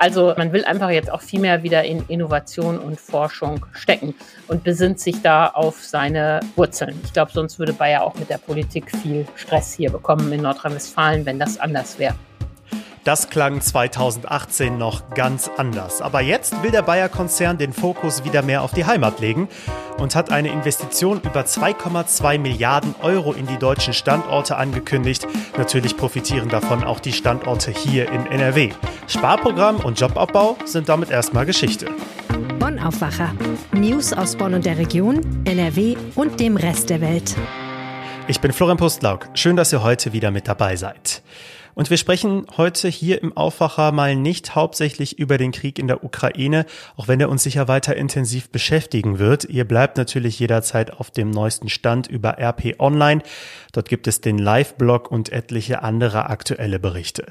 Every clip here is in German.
Also man will einfach jetzt auch viel mehr wieder in Innovation und Forschung stecken und besinnt sich da auf seine Wurzeln. Ich glaube, sonst würde Bayer auch mit der Politik viel Stress hier bekommen in Nordrhein-Westfalen, wenn das anders wäre. Das klang 2018 noch ganz anders. Aber jetzt will der Bayer-Konzern den Fokus wieder mehr auf die Heimat legen und hat eine Investition über 2,2 Milliarden Euro in die deutschen Standorte angekündigt. Natürlich profitieren davon auch die Standorte hier in NRW. Sparprogramm und Jobabbau sind damit erstmal Geschichte. Bonn Aufwacher. News aus Bonn und der Region, NRW und dem Rest der Welt. Ich bin Florian Pustlauk. Schön, dass ihr heute wieder mit dabei seid. Und wir sprechen heute hier im Aufwacher mal nicht hauptsächlich über den Krieg in der Ukraine, auch wenn er uns sicher weiter intensiv beschäftigen wird. Ihr bleibt natürlich jederzeit auf dem neuesten Stand über RP Online. Dort gibt es den Live-Blog und etliche andere aktuelle Berichte.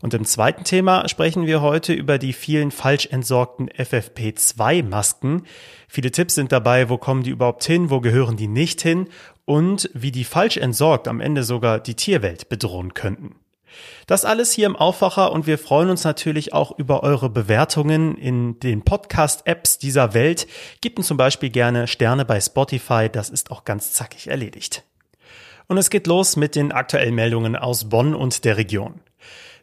Und im zweiten Thema sprechen wir heute über die vielen falsch entsorgten FFP2-Masken. Viele Tipps sind dabei, wo kommen die überhaupt hin, wo gehören die nicht hin und wie die falsch entsorgt am Ende sogar die Tierwelt bedrohen könnten. Das alles hier im Aufwacher und wir freuen uns natürlich auch über eure Bewertungen in den Podcast-Apps dieser Welt. Gebt uns zum Beispiel gerne Sterne bei Spotify, das ist auch ganz zackig erledigt. Und es geht los mit den aktuellen Meldungen aus Bonn und der Region.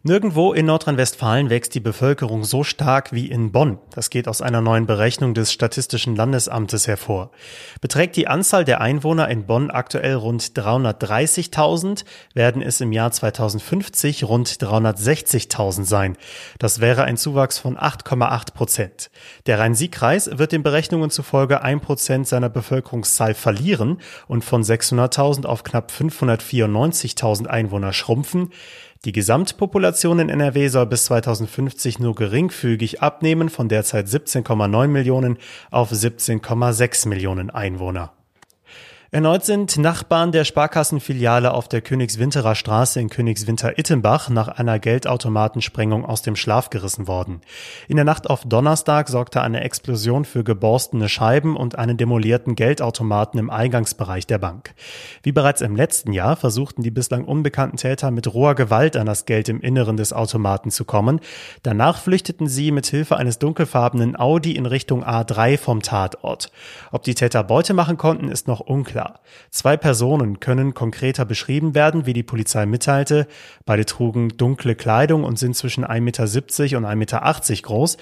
Nirgendwo in Nordrhein-Westfalen wächst die Bevölkerung so stark wie in Bonn. Das geht aus einer neuen Berechnung des Statistischen Landesamtes hervor. Beträgt die Anzahl der Einwohner in Bonn aktuell rund 330.000, werden es im Jahr 2050 rund 360.000 sein. Das wäre ein Zuwachs von 8,8 Prozent. Der Rhein-Sieg-Kreis wird den Berechnungen zufolge ein Prozent seiner Bevölkerungszahl verlieren und von 600.000 auf knapp 594.000 Einwohner schrumpfen. Die Gesamtpopulation in NRW soll bis 2050 nur geringfügig abnehmen von derzeit 17,9 Millionen auf 17,6 Millionen Einwohner. Erneut sind Nachbarn der Sparkassenfiliale auf der Königswinterer Straße in Königswinter-Ittenbach nach einer Geldautomatensprengung aus dem Schlaf gerissen worden. In der Nacht auf Donnerstag sorgte eine Explosion für geborstene Scheiben und einen demolierten Geldautomaten im Eingangsbereich der Bank. Wie bereits im letzten Jahr versuchten die bislang unbekannten Täter mit roher Gewalt an das Geld im Inneren des Automaten zu kommen. Danach flüchteten sie mit Hilfe eines dunkelfarbenen Audi in Richtung A3 vom Tatort. Ob die Täter Beute machen konnten, ist noch unklar unklar. Zwei Personen können konkreter beschrieben werden, wie die Polizei mitteilte. Beide trugen dunkle Kleidung und sind zwischen 1,70 Meter und 1,80 Meter groß.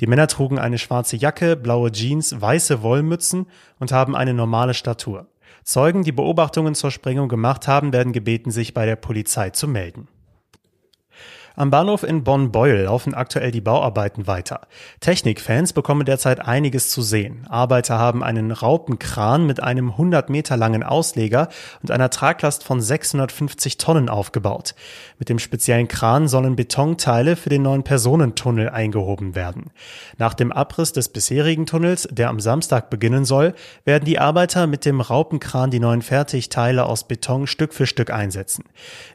Die Männer trugen eine schwarze Jacke, blaue Jeans, weiße Wollmützen und haben eine normale Statur. Zeugen, die Beobachtungen zur Sprengung gemacht haben, werden gebeten, sich bei der Polizei zu melden. Am Bahnhof in Bonn-Beuel laufen aktuell die Bauarbeiten weiter. Technikfans bekommen derzeit einiges zu sehen. Arbeiter haben einen Raupenkran mit einem 100 Meter langen Ausleger und einer Traglast von 650 Tonnen aufgebaut. Mit dem speziellen Kran sollen Betonteile für den neuen Personentunnel eingehoben werden. Nach dem Abriss des bisherigen Tunnels, der am Samstag beginnen soll, werden die Arbeiter mit dem Raupenkran die neuen Fertigteile aus Beton Stück für Stück einsetzen.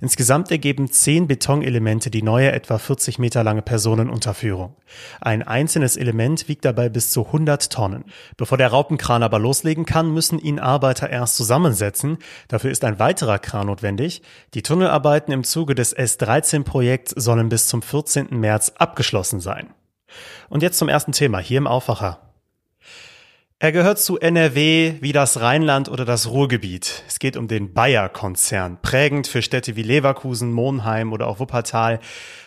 Insgesamt ergeben zehn Betonelemente die neue etwa 40 Meter lange Personenunterführung. Ein einzelnes Element wiegt dabei bis zu 100 Tonnen. Bevor der Raupenkran aber loslegen kann, müssen ihn Arbeiter erst zusammensetzen. Dafür ist ein weiterer Kran notwendig. Die Tunnelarbeiten im Zuge des S13-Projekts sollen bis zum 14. März abgeschlossen sein. Und jetzt zum ersten Thema hier im Aufwacher. Er gehört zu NRW wie das Rheinland oder das Ruhrgebiet. Es geht um den Bayer-Konzern, prägend für Städte wie Leverkusen, Monheim oder auch Wuppertal.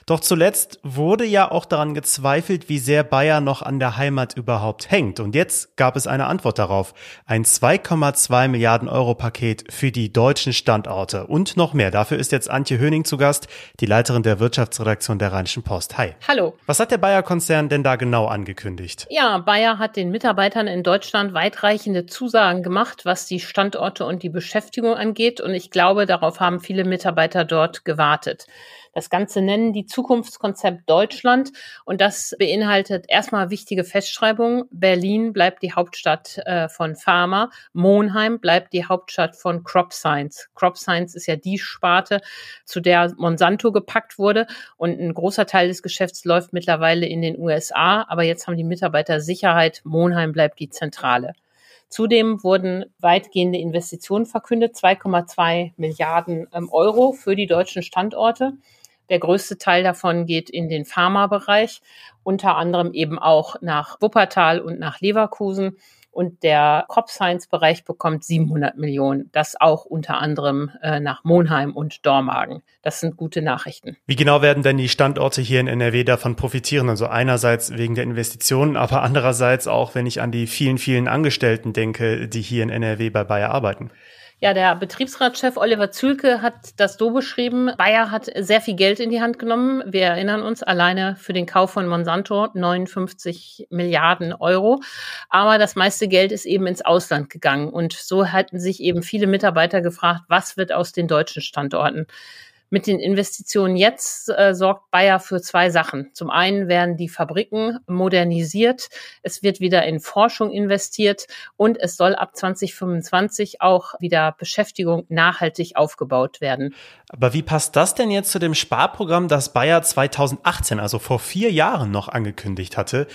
Doch zuletzt wurde ja auch daran gezweifelt, wie sehr Bayer noch an der Heimat überhaupt hängt. Und jetzt gab es eine Antwort darauf. Ein 2,2 Milliarden Euro Paket für die deutschen Standorte und noch mehr. Dafür ist jetzt Antje Höning zu Gast, die Leiterin der Wirtschaftsredaktion der Rheinischen Post. Hi. Hallo. Was hat der Bayer-Konzern denn da genau angekündigt? Ja, Bayer hat den Mitarbeitern in Deutschland weitreichende Zusagen gemacht, was die Standorte und die Beschäftigung angeht. Und ich glaube, darauf haben viele Mitarbeiter dort gewartet. Das Ganze nennen die Zukunftskonzept Deutschland und das beinhaltet erstmal wichtige Festschreibungen. Berlin bleibt die Hauptstadt äh, von Pharma, Monheim bleibt die Hauptstadt von Crop Science. Crop Science ist ja die Sparte, zu der Monsanto gepackt wurde und ein großer Teil des Geschäfts läuft mittlerweile in den USA, aber jetzt haben die Mitarbeiter Sicherheit, Monheim bleibt die Zentrale. Zudem wurden weitgehende Investitionen verkündet, 2,2 Milliarden ähm, Euro für die deutschen Standorte. Der größte Teil davon geht in den Pharmabereich, unter anderem eben auch nach Wuppertal und nach Leverkusen und der Crop Science Bereich bekommt 700 Millionen. Das auch unter anderem äh, nach Monheim und Dormagen. Das sind gute Nachrichten. Wie genau werden denn die Standorte hier in NRW davon profitieren? Also einerseits wegen der Investitionen, aber andererseits auch, wenn ich an die vielen, vielen Angestellten denke, die hier in NRW bei Bayer arbeiten. Ja, der Betriebsratschef Oliver Zülke hat das so beschrieben. Bayer hat sehr viel Geld in die Hand genommen. Wir erinnern uns alleine für den Kauf von Monsanto 59 Milliarden Euro. Aber das meiste Geld ist eben ins Ausland gegangen. Und so hatten sich eben viele Mitarbeiter gefragt, was wird aus den deutschen Standorten? Mit den Investitionen jetzt äh, sorgt Bayer für zwei Sachen. Zum einen werden die Fabriken modernisiert, es wird wieder in Forschung investiert und es soll ab 2025 auch wieder Beschäftigung nachhaltig aufgebaut werden. Aber wie passt das denn jetzt zu dem Sparprogramm, das Bayer 2018, also vor vier Jahren noch angekündigt hatte?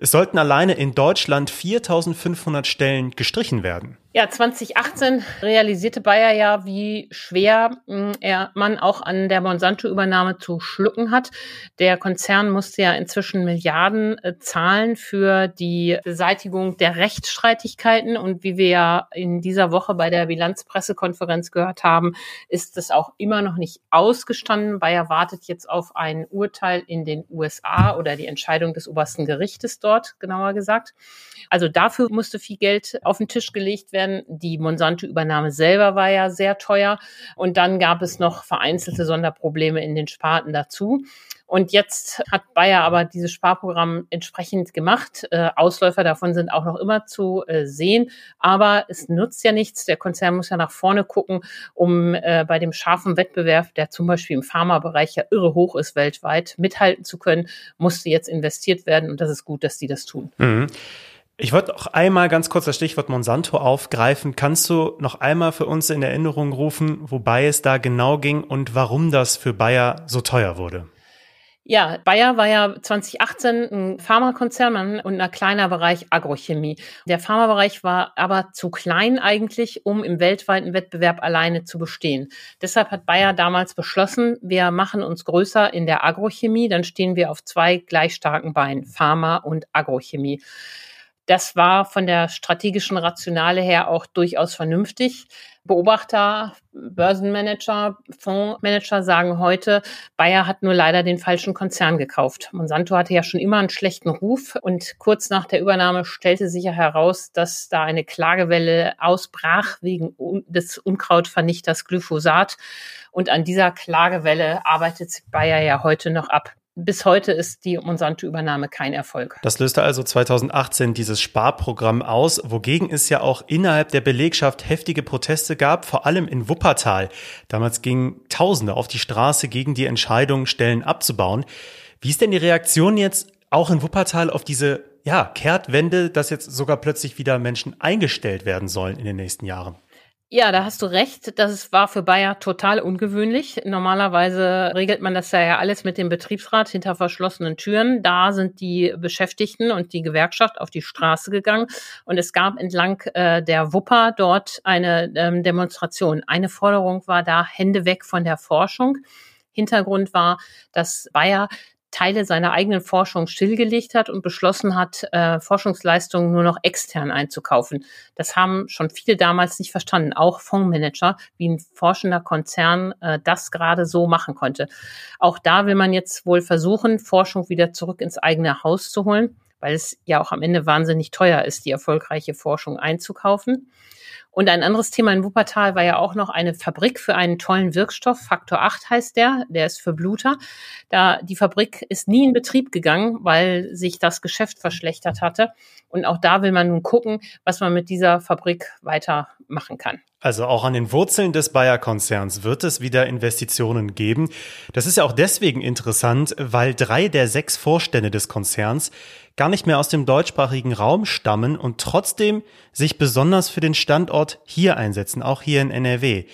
Es sollten alleine in Deutschland 4500 Stellen gestrichen werden. Ja, 2018 realisierte Bayer ja, wie schwer hm, er, man auch an der Monsanto-Übernahme zu schlucken hat. Der Konzern musste ja inzwischen Milliarden äh, zahlen für die Beseitigung der Rechtsstreitigkeiten. Und wie wir ja in dieser Woche bei der Bilanzpressekonferenz gehört haben, ist das auch immer noch nicht ausgestanden. Bayer wartet jetzt auf ein Urteil in den USA oder die Entscheidung des obersten Gerichtes dort, genauer gesagt. Also dafür musste viel Geld auf den Tisch gelegt werden werden. Die Monsanto-Übernahme selber war ja sehr teuer. Und dann gab es noch vereinzelte Sonderprobleme in den Sparten dazu. Und jetzt hat Bayer aber dieses Sparprogramm entsprechend gemacht. Äh, Ausläufer davon sind auch noch immer zu äh, sehen. Aber es nutzt ja nichts. Der Konzern muss ja nach vorne gucken, um äh, bei dem scharfen Wettbewerb, der zum Beispiel im Pharmabereich ja irre hoch ist weltweit, mithalten zu können, musste jetzt investiert werden. Und das ist gut, dass die das tun. Mhm. Ich wollte auch einmal ganz kurz das Stichwort Monsanto aufgreifen. Kannst du noch einmal für uns in Erinnerung rufen, wobei es da genau ging und warum das für Bayer so teuer wurde? Ja, Bayer war ja 2018 ein Pharmakonzern und ein kleiner Bereich Agrochemie. Der Pharmabereich war aber zu klein eigentlich, um im weltweiten Wettbewerb alleine zu bestehen. Deshalb hat Bayer damals beschlossen, wir machen uns größer in der Agrochemie, dann stehen wir auf zwei gleich starken Beinen, Pharma und Agrochemie. Das war von der strategischen Rationale her auch durchaus vernünftig. Beobachter, Börsenmanager, Fondsmanager sagen heute, Bayer hat nur leider den falschen Konzern gekauft. Monsanto hatte ja schon immer einen schlechten Ruf und kurz nach der Übernahme stellte sich ja heraus, dass da eine Klagewelle ausbrach wegen des Unkrautvernichters Glyphosat. Und an dieser Klagewelle arbeitet Bayer ja heute noch ab bis heute ist die Monsanto-Übernahme kein Erfolg. Das löste also 2018 dieses Sparprogramm aus, wogegen es ja auch innerhalb der Belegschaft heftige Proteste gab, vor allem in Wuppertal. Damals gingen Tausende auf die Straße gegen die Entscheidung, Stellen abzubauen. Wie ist denn die Reaktion jetzt auch in Wuppertal auf diese ja, Kehrtwende, dass jetzt sogar plötzlich wieder Menschen eingestellt werden sollen in den nächsten Jahren? Ja, da hast du recht. Das war für Bayer total ungewöhnlich. Normalerweise regelt man das ja alles mit dem Betriebsrat hinter verschlossenen Türen. Da sind die Beschäftigten und die Gewerkschaft auf die Straße gegangen und es gab entlang äh, der Wupper dort eine ähm, Demonstration. Eine Forderung war da Hände weg von der Forschung. Hintergrund war, dass Bayer Teile seiner eigenen Forschung stillgelegt hat und beschlossen hat, äh, Forschungsleistungen nur noch extern einzukaufen. Das haben schon viele damals nicht verstanden, auch Fondsmanager, wie ein forschender Konzern äh, das gerade so machen konnte. Auch da will man jetzt wohl versuchen, Forschung wieder zurück ins eigene Haus zu holen, weil es ja auch am Ende wahnsinnig teuer ist, die erfolgreiche Forschung einzukaufen. Und ein anderes Thema in Wuppertal war ja auch noch eine Fabrik für einen tollen Wirkstoff. Faktor 8 heißt der. Der ist für Bluter. Da, die Fabrik ist nie in Betrieb gegangen, weil sich das Geschäft verschlechtert hatte. Und auch da will man nun gucken, was man mit dieser Fabrik weitermachen kann. Also auch an den Wurzeln des Bayer-Konzerns wird es wieder Investitionen geben. Das ist ja auch deswegen interessant, weil drei der sechs Vorstände des Konzerns gar nicht mehr aus dem deutschsprachigen Raum stammen und trotzdem sich besonders für den Standort hier einsetzen, auch hier in NRW.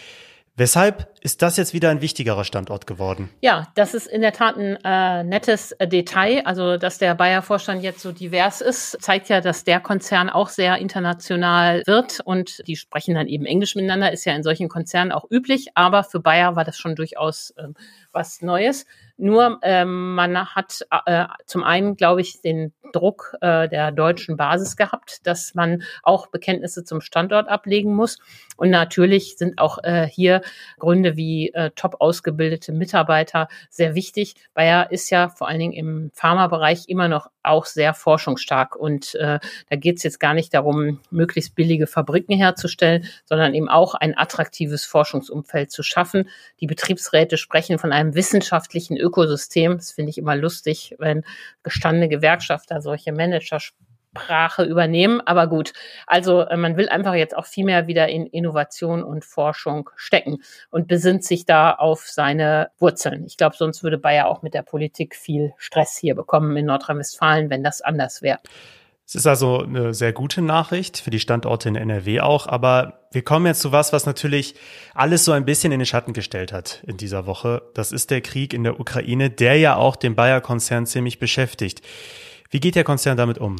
Weshalb ist das jetzt wieder ein wichtigerer Standort geworden. Ja, das ist in der Tat ein äh, nettes äh, Detail. Also, dass der Bayer-Vorstand jetzt so divers ist, zeigt ja, dass der Konzern auch sehr international wird und die sprechen dann eben Englisch miteinander, ist ja in solchen Konzernen auch üblich, aber für Bayer war das schon durchaus äh, was Neues. Nur ähm, man hat äh, zum einen, glaube ich, den Druck äh, der deutschen Basis gehabt, dass man auch Bekenntnisse zum Standort ablegen muss. Und natürlich sind auch äh, hier Gründe wie äh, top ausgebildete Mitarbeiter sehr wichtig. Bayer ist ja vor allen Dingen im Pharmabereich immer noch auch sehr forschungsstark. Und äh, da geht es jetzt gar nicht darum, möglichst billige Fabriken herzustellen, sondern eben auch ein attraktives Forschungsumfeld zu schaffen. Die Betriebsräte sprechen von einem wissenschaftlichen Ökosystem. Das finde ich immer lustig, wenn gestandene Gewerkschafter solche Managersprache übernehmen. Aber gut, also äh, man will einfach jetzt auch viel mehr wieder in Innovation und Forschung stecken und besinnt sich da auf seine Wurzeln. Ich glaube, sonst würde Bayer auch mit der Politik viel Stress hier bekommen in Nordrhein-Westfalen, wenn das anders wäre. Es ist also eine sehr gute Nachricht für die Standorte in NRW auch, aber wir kommen jetzt zu was, was natürlich alles so ein bisschen in den Schatten gestellt hat in dieser Woche. Das ist der Krieg in der Ukraine, der ja auch den Bayer-Konzern ziemlich beschäftigt. Wie geht der Konzern damit um?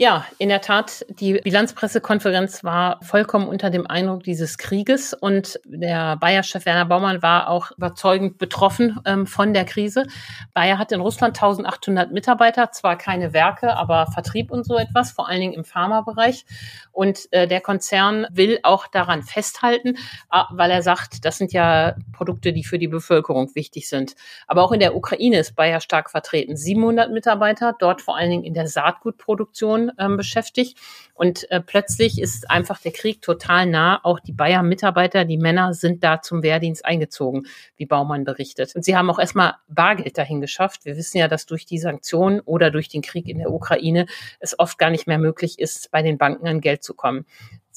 Ja, in der Tat, die Bilanzpressekonferenz war vollkommen unter dem Eindruck dieses Krieges und der Bayer-Chef Werner Baumann war auch überzeugend betroffen ähm, von der Krise. Bayer hat in Russland 1800 Mitarbeiter, zwar keine Werke, aber Vertrieb und so etwas, vor allen Dingen im Pharmabereich. Und äh, der Konzern will auch daran festhalten, äh, weil er sagt, das sind ja Produkte, die für die Bevölkerung wichtig sind. Aber auch in der Ukraine ist Bayer stark vertreten. 700 Mitarbeiter, dort vor allen Dingen in der Saatgutproduktion ähm, beschäftigt. Und äh, plötzlich ist einfach der Krieg total nah. Auch die Bayer-Mitarbeiter, die Männer sind da zum Wehrdienst eingezogen, wie Baumann berichtet. Und sie haben auch erstmal Bargeld dahin geschafft. Wir wissen ja, dass durch die Sanktionen oder durch den Krieg in der Ukraine es oft gar nicht mehr möglich ist, bei den Banken an Geld zu kommen.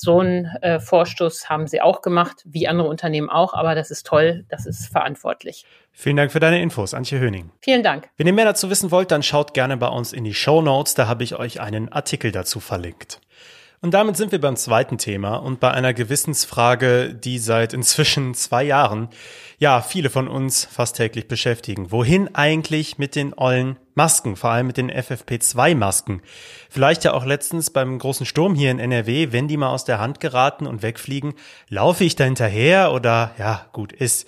So einen äh, Vorstoß haben sie auch gemacht, wie andere Unternehmen auch, aber das ist toll, das ist verantwortlich. Vielen Dank für deine Infos, Antje Höning. Vielen Dank. Wenn ihr mehr dazu wissen wollt, dann schaut gerne bei uns in die Show Notes, da habe ich euch einen Artikel dazu verlinkt. Und damit sind wir beim zweiten Thema und bei einer Gewissensfrage, die seit inzwischen zwei Jahren ja viele von uns fast täglich beschäftigen. Wohin eigentlich mit den ollen Masken, vor allem mit den FFP2-Masken? Vielleicht ja auch letztens beim großen Sturm hier in NRW, wenn die mal aus der Hand geraten und wegfliegen, laufe ich da hinterher oder ja, gut ist.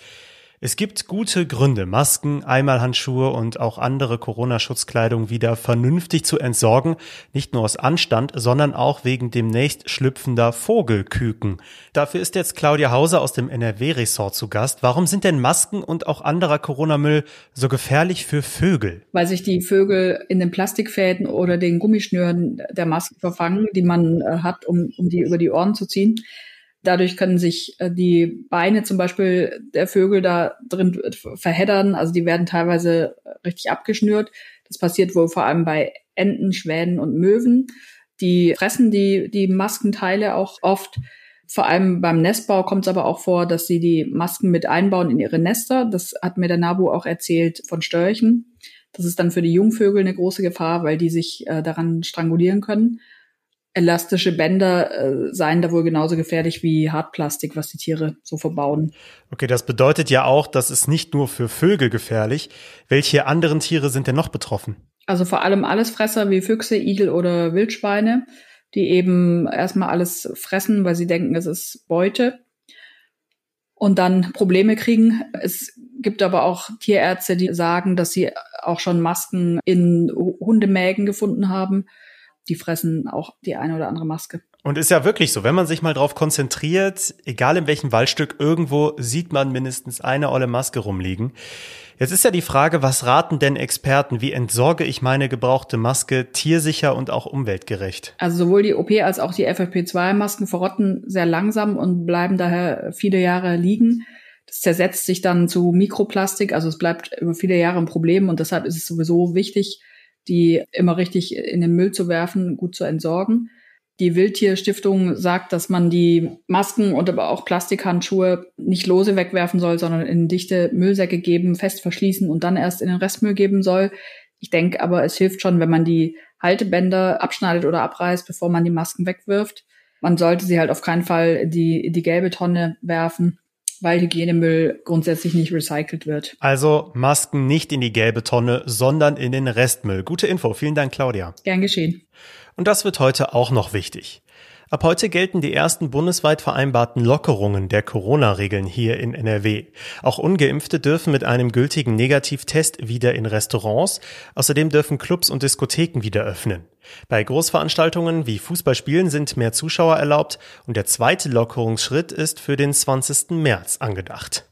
Es gibt gute Gründe, Masken, Einmalhandschuhe und auch andere Corona-Schutzkleidung wieder vernünftig zu entsorgen, nicht nur aus Anstand, sondern auch wegen demnächst schlüpfender Vogelküken. Dafür ist jetzt Claudia Hauser aus dem NRW-Ressort zu Gast. Warum sind denn Masken und auch anderer Corona-Müll so gefährlich für Vögel? Weil sich die Vögel in den Plastikfäden oder den Gummischnüren der Masken verfangen, die man äh, hat, um, um die über die Ohren zu ziehen. Dadurch können sich äh, die Beine zum Beispiel der Vögel da drin verheddern. Also die werden teilweise richtig abgeschnürt. Das passiert wohl vor allem bei Enten, Schwänen und Möwen. Die fressen die, die Maskenteile auch oft. Vor allem beim Nestbau kommt es aber auch vor, dass sie die Masken mit einbauen in ihre Nester. Das hat mir der Nabu auch erzählt von Störchen. Das ist dann für die Jungvögel eine große Gefahr, weil die sich äh, daran strangulieren können elastische Bänder äh, seien da wohl genauso gefährlich wie Hartplastik, was die Tiere so verbauen. Okay, das bedeutet ja auch, dass es nicht nur für Vögel gefährlich. Welche anderen Tiere sind denn noch betroffen? Also vor allem Allesfresser wie Füchse, Igel oder Wildschweine, die eben erstmal alles fressen, weil sie denken, es ist Beute und dann Probleme kriegen. Es gibt aber auch Tierärzte, die sagen, dass sie auch schon Masken in Hundemägen gefunden haben die fressen auch die eine oder andere Maske. Und ist ja wirklich so, wenn man sich mal drauf konzentriert, egal in welchem Waldstück, irgendwo sieht man mindestens eine olle Maske rumliegen. Jetzt ist ja die Frage, was raten denn Experten? Wie entsorge ich meine gebrauchte Maske tiersicher und auch umweltgerecht? Also sowohl die OP als auch die FFP2-Masken verrotten sehr langsam und bleiben daher viele Jahre liegen. Das zersetzt sich dann zu Mikroplastik, also es bleibt über viele Jahre ein Problem und deshalb ist es sowieso wichtig, die immer richtig in den Müll zu werfen, gut zu entsorgen. Die Wildtierstiftung sagt, dass man die Masken und aber auch Plastikhandschuhe nicht lose wegwerfen soll, sondern in dichte Müllsäcke geben, fest verschließen und dann erst in den Restmüll geben soll. Ich denke aber, es hilft schon, wenn man die Haltebänder abschneidet oder abreißt, bevor man die Masken wegwirft. Man sollte sie halt auf keinen Fall die, die gelbe Tonne werfen, weil Hygienemüll grundsätzlich nicht recycelt wird. Also Masken nicht in die gelbe Tonne, sondern in den Restmüll. Gute Info. Vielen Dank, Claudia. Gern geschehen. Und das wird heute auch noch wichtig. Ab heute gelten die ersten bundesweit vereinbarten Lockerungen der Corona-Regeln hier in NRW. Auch ungeimpfte dürfen mit einem gültigen Negativtest wieder in Restaurants. Außerdem dürfen Clubs und Diskotheken wieder öffnen. Bei Großveranstaltungen wie Fußballspielen sind mehr Zuschauer erlaubt und der zweite Lockerungsschritt ist für den 20. März angedacht.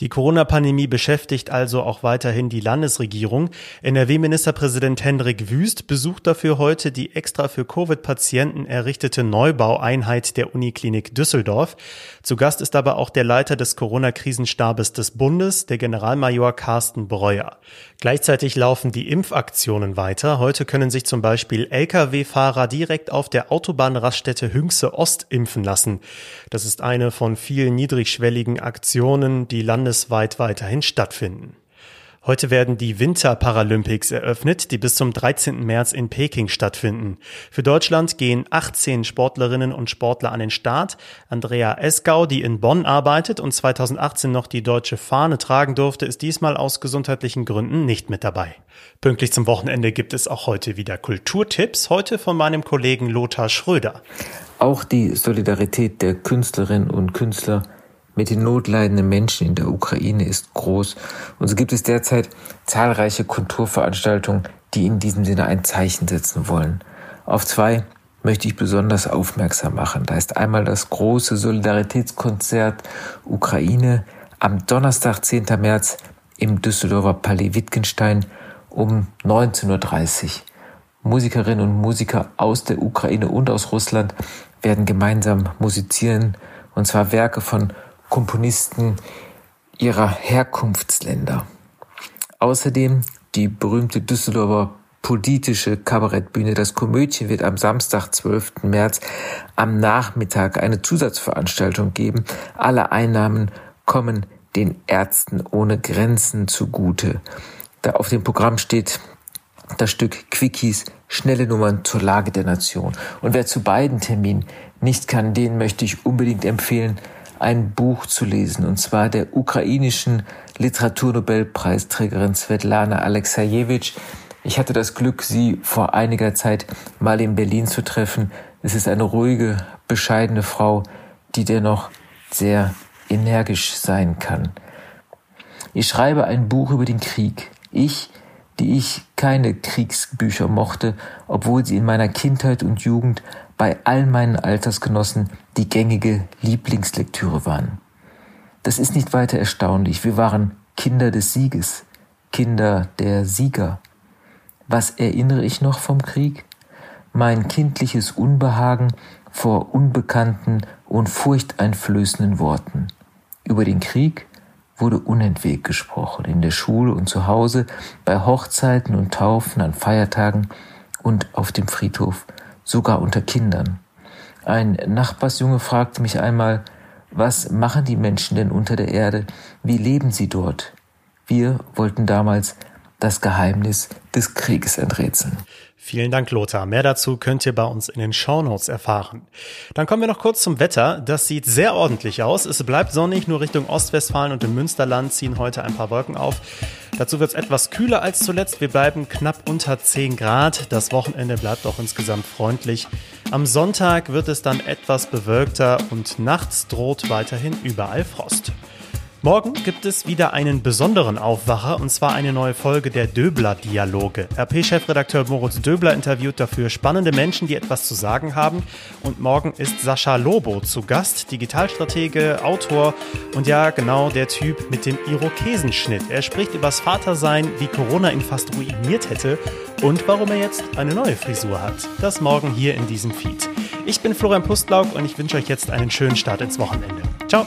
Die Corona-Pandemie beschäftigt also auch weiterhin die Landesregierung. NRW-Ministerpräsident Hendrik Wüst besucht dafür heute die extra für Covid-Patienten errichtete Neubaueinheit der Uniklinik Düsseldorf. Zu Gast ist aber auch der Leiter des Corona-Krisenstabes des Bundes, der Generalmajor Carsten Breuer. Gleichzeitig laufen die Impfaktionen weiter. Heute können sich zum Beispiel Lkw-Fahrer direkt auf der Autobahnraststätte Hüngse Ost impfen lassen. Das ist eine von vielen niedrigschwelligen Aktionen, die landesweit weiterhin stattfinden. Heute werden die Winterparalympics eröffnet, die bis zum 13. März in Peking stattfinden. Für Deutschland gehen 18 Sportlerinnen und Sportler an den Start. Andrea Esgau, die in Bonn arbeitet und 2018 noch die deutsche Fahne tragen durfte, ist diesmal aus gesundheitlichen Gründen nicht mit dabei. Pünktlich zum Wochenende gibt es auch heute wieder Kulturtipps, heute von meinem Kollegen Lothar Schröder. Auch die Solidarität der Künstlerinnen und Künstler mit den notleidenden Menschen in der Ukraine ist groß. Und so gibt es derzeit zahlreiche Kulturveranstaltungen, die in diesem Sinne ein Zeichen setzen wollen. Auf zwei möchte ich besonders aufmerksam machen. Da ist einmal das große Solidaritätskonzert Ukraine am Donnerstag, 10. März im Düsseldorfer Palais Wittgenstein um 19.30 Uhr. Musikerinnen und Musiker aus der Ukraine und aus Russland werden gemeinsam musizieren, und zwar Werke von Komponisten ihrer Herkunftsländer. Außerdem die berühmte Düsseldorfer politische Kabarettbühne Das Komödchen wird am Samstag, 12. März am Nachmittag eine Zusatzveranstaltung geben. Alle Einnahmen kommen den Ärzten ohne Grenzen zugute. Da auf dem Programm steht das Stück Quickies, schnelle Nummern zur Lage der Nation. Und wer zu beiden Terminen nicht kann, den möchte ich unbedingt empfehlen, ein Buch zu lesen, und zwar der ukrainischen Literaturnobelpreisträgerin Svetlana Alexejewitsch. Ich hatte das Glück, sie vor einiger Zeit mal in Berlin zu treffen. Es ist eine ruhige, bescheidene Frau, die dennoch sehr energisch sein kann. Ich schreibe ein Buch über den Krieg. Ich, die ich keine Kriegsbücher mochte, obwohl sie in meiner Kindheit und Jugend bei all meinen Altersgenossen die gängige Lieblingslektüre waren. Das ist nicht weiter erstaunlich. Wir waren Kinder des Sieges, Kinder der Sieger. Was erinnere ich noch vom Krieg? Mein kindliches Unbehagen vor unbekannten und furchteinflößenden Worten. Über den Krieg wurde unentwegt gesprochen, in der Schule und zu Hause, bei Hochzeiten und Taufen, an Feiertagen und auf dem Friedhof sogar unter Kindern. Ein Nachbarsjunge fragte mich einmal, was machen die Menschen denn unter der Erde? Wie leben sie dort? Wir wollten damals das Geheimnis des Krieges enträtseln. Vielen Dank, Lothar. Mehr dazu könnt ihr bei uns in den Shownotes erfahren. Dann kommen wir noch kurz zum Wetter. Das sieht sehr ordentlich aus. Es bleibt sonnig, nur Richtung Ostwestfalen und im Münsterland ziehen heute ein paar Wolken auf. Dazu wird es etwas kühler als zuletzt. Wir bleiben knapp unter 10 Grad. Das Wochenende bleibt auch insgesamt freundlich. Am Sonntag wird es dann etwas bewölkter und nachts droht weiterhin überall Frost. Morgen gibt es wieder einen besonderen Aufwacher und zwar eine neue Folge der Döbler-Dialoge. RP-Chefredakteur Moritz Döbler interviewt dafür spannende Menschen, die etwas zu sagen haben. Und morgen ist Sascha Lobo zu Gast, Digitalstratege, Autor und ja, genau der Typ mit dem Irokesenschnitt. Er spricht übers Vatersein, wie Corona ihn fast ruiniert hätte und warum er jetzt eine neue Frisur hat. Das morgen hier in diesem Feed. Ich bin Florian Pustlauk und ich wünsche euch jetzt einen schönen Start ins Wochenende. Ciao!